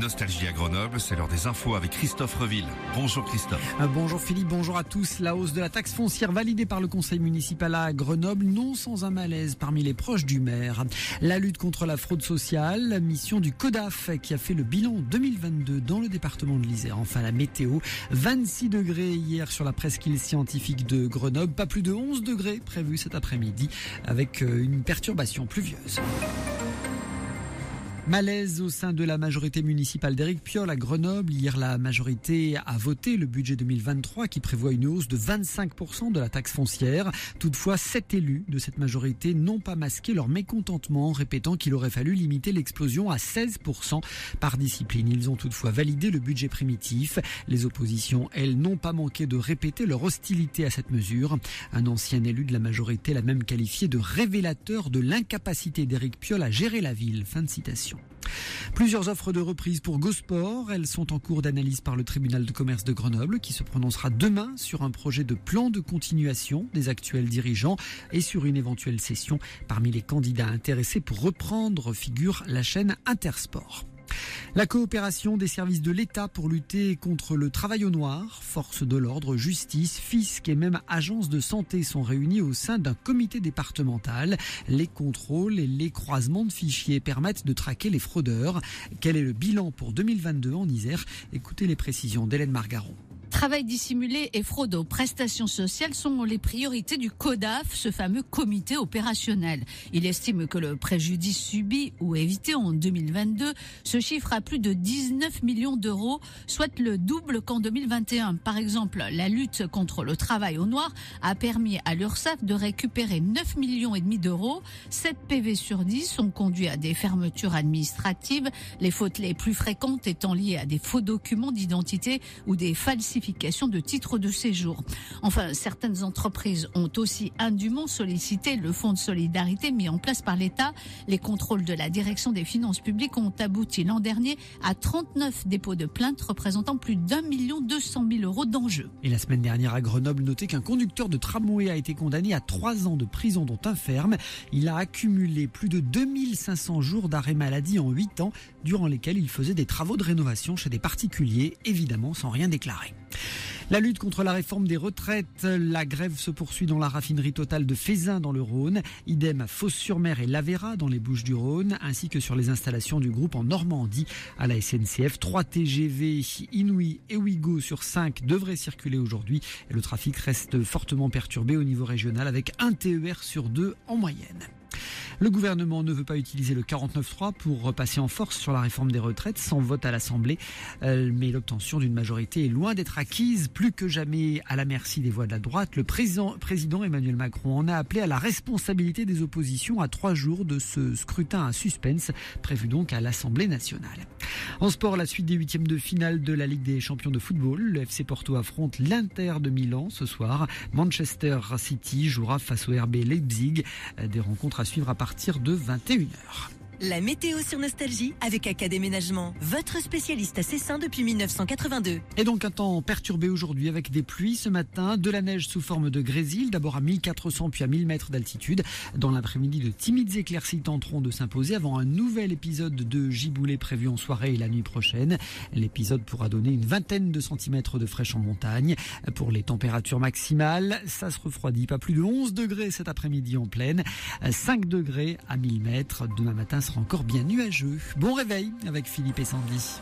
Nostalgie. À Grenoble, c'est l'heure des infos avec Christophe Reville. Bonjour Christophe. Euh, Bonjour Philippe, bonjour à tous. La hausse de la taxe foncière validée par le conseil municipal à Grenoble, non sans un malaise parmi les proches du maire. La lutte contre la fraude sociale, mission du CODAF qui a fait le bilan 2022 dans le département de l'Isère. Enfin la météo, 26 degrés hier sur la presqu'île scientifique de Grenoble, pas plus de 11 degrés prévus cet après-midi avec euh, une perturbation pluvieuse. Malaise au sein de la majorité municipale d'Éric Piolle à Grenoble. Hier, la majorité a voté le budget 2023 qui prévoit une hausse de 25% de la taxe foncière. Toutefois, sept élus de cette majorité n'ont pas masqué leur mécontentement, répétant qu'il aurait fallu limiter l'explosion à 16% par discipline. Ils ont toutefois validé le budget primitif. Les oppositions, elles, n'ont pas manqué de répéter leur hostilité à cette mesure. Un ancien élu de la majorité l'a même qualifié de révélateur de l'incapacité d'Éric Piolle à gérer la ville. Fin de citation. Plusieurs offres de reprise pour Gosport. Elles sont en cours d'analyse par le tribunal de commerce de Grenoble qui se prononcera demain sur un projet de plan de continuation des actuels dirigeants et sur une éventuelle cession. Parmi les candidats intéressés pour reprendre figure la chaîne Intersport. La coopération des services de l'État pour lutter contre le travail au noir, forces de l'ordre, justice, fisc et même agences de santé sont réunis au sein d'un comité départemental. Les contrôles et les croisements de fichiers permettent de traquer les fraudeurs. Quel est le bilan pour 2022 en Isère? Écoutez les précisions d'Hélène Margaron. Travail dissimulé et fraude aux prestations sociales sont les priorités du CODAF, ce fameux comité opérationnel. Il estime que le préjudice subi ou évité en 2022 se chiffre à plus de 19 millions d'euros, soit le double qu'en 2021. Par exemple, la lutte contre le travail au noir a permis à l'URSSAF de récupérer 9 millions et demi d'euros. 7 PV sur 10 ont conduit à des fermetures administratives, les fautes les plus fréquentes étant liées à des faux documents d'identité ou des falsifications de titres de séjour. Enfin, certaines entreprises ont aussi indûment sollicité le fonds de solidarité mis en place par l'État. Les contrôles de la direction des finances publiques ont abouti l'an dernier à 39 dépôts de plaintes représentant plus d'un million deux cent mille euros d'enjeux. Et la semaine dernière à Grenoble, notez qu'un conducteur de tramway a été condamné à trois ans de prison dont un ferme. Il a accumulé plus de 2500 jours d'arrêt maladie en 8 ans, durant lesquels il faisait des travaux de rénovation chez des particuliers, évidemment sans rien déclarer. La lutte contre la réforme des retraites, la grève se poursuit dans la raffinerie totale de Fézin dans le Rhône, idem à Fos-sur-Mer et Lavera dans les Bouches-du-Rhône, ainsi que sur les installations du groupe en Normandie à la SNCF. 3 TGV Inouï et Ouigo sur 5 devraient circuler aujourd'hui et le trafic reste fortement perturbé au niveau régional avec un TER sur 2 en moyenne. Le gouvernement ne veut pas utiliser le 49-3 pour repasser en force sur la réforme des retraites sans vote à l'Assemblée, euh, mais l'obtention d'une majorité est loin d'être acquise, plus que jamais à la merci des voix de la droite. Le président, président Emmanuel Macron en a appelé à la responsabilité des oppositions à trois jours de ce scrutin à suspense prévu donc à l'Assemblée nationale. En sport, la suite des huitièmes de finale de la Ligue des champions de football. Le FC Porto affronte l'Inter de Milan ce soir. Manchester City jouera face au RB Leipzig. Des rencontres à suivre à partir de 21h. La météo sur Nostalgie avec Académénagement, votre spécialiste à Cessin depuis 1982. Et donc un temps perturbé aujourd'hui avec des pluies ce matin, de la neige sous forme de grésil, d'abord à 1400 puis à 1000 mètres d'altitude. Dans l'après-midi, de timides éclaircies tenteront de s'imposer avant un nouvel épisode de giboulée prévu en soirée et la nuit prochaine. L'épisode pourra donner une vingtaine de centimètres de fraîche en montagne. Pour les températures maximales, ça se refroidit. Pas plus de 11 degrés cet après-midi en pleine, 5 degrés à 1000 mètres. Demain matin, encore bien nuageux. Bon réveil avec Philippe et Sandy.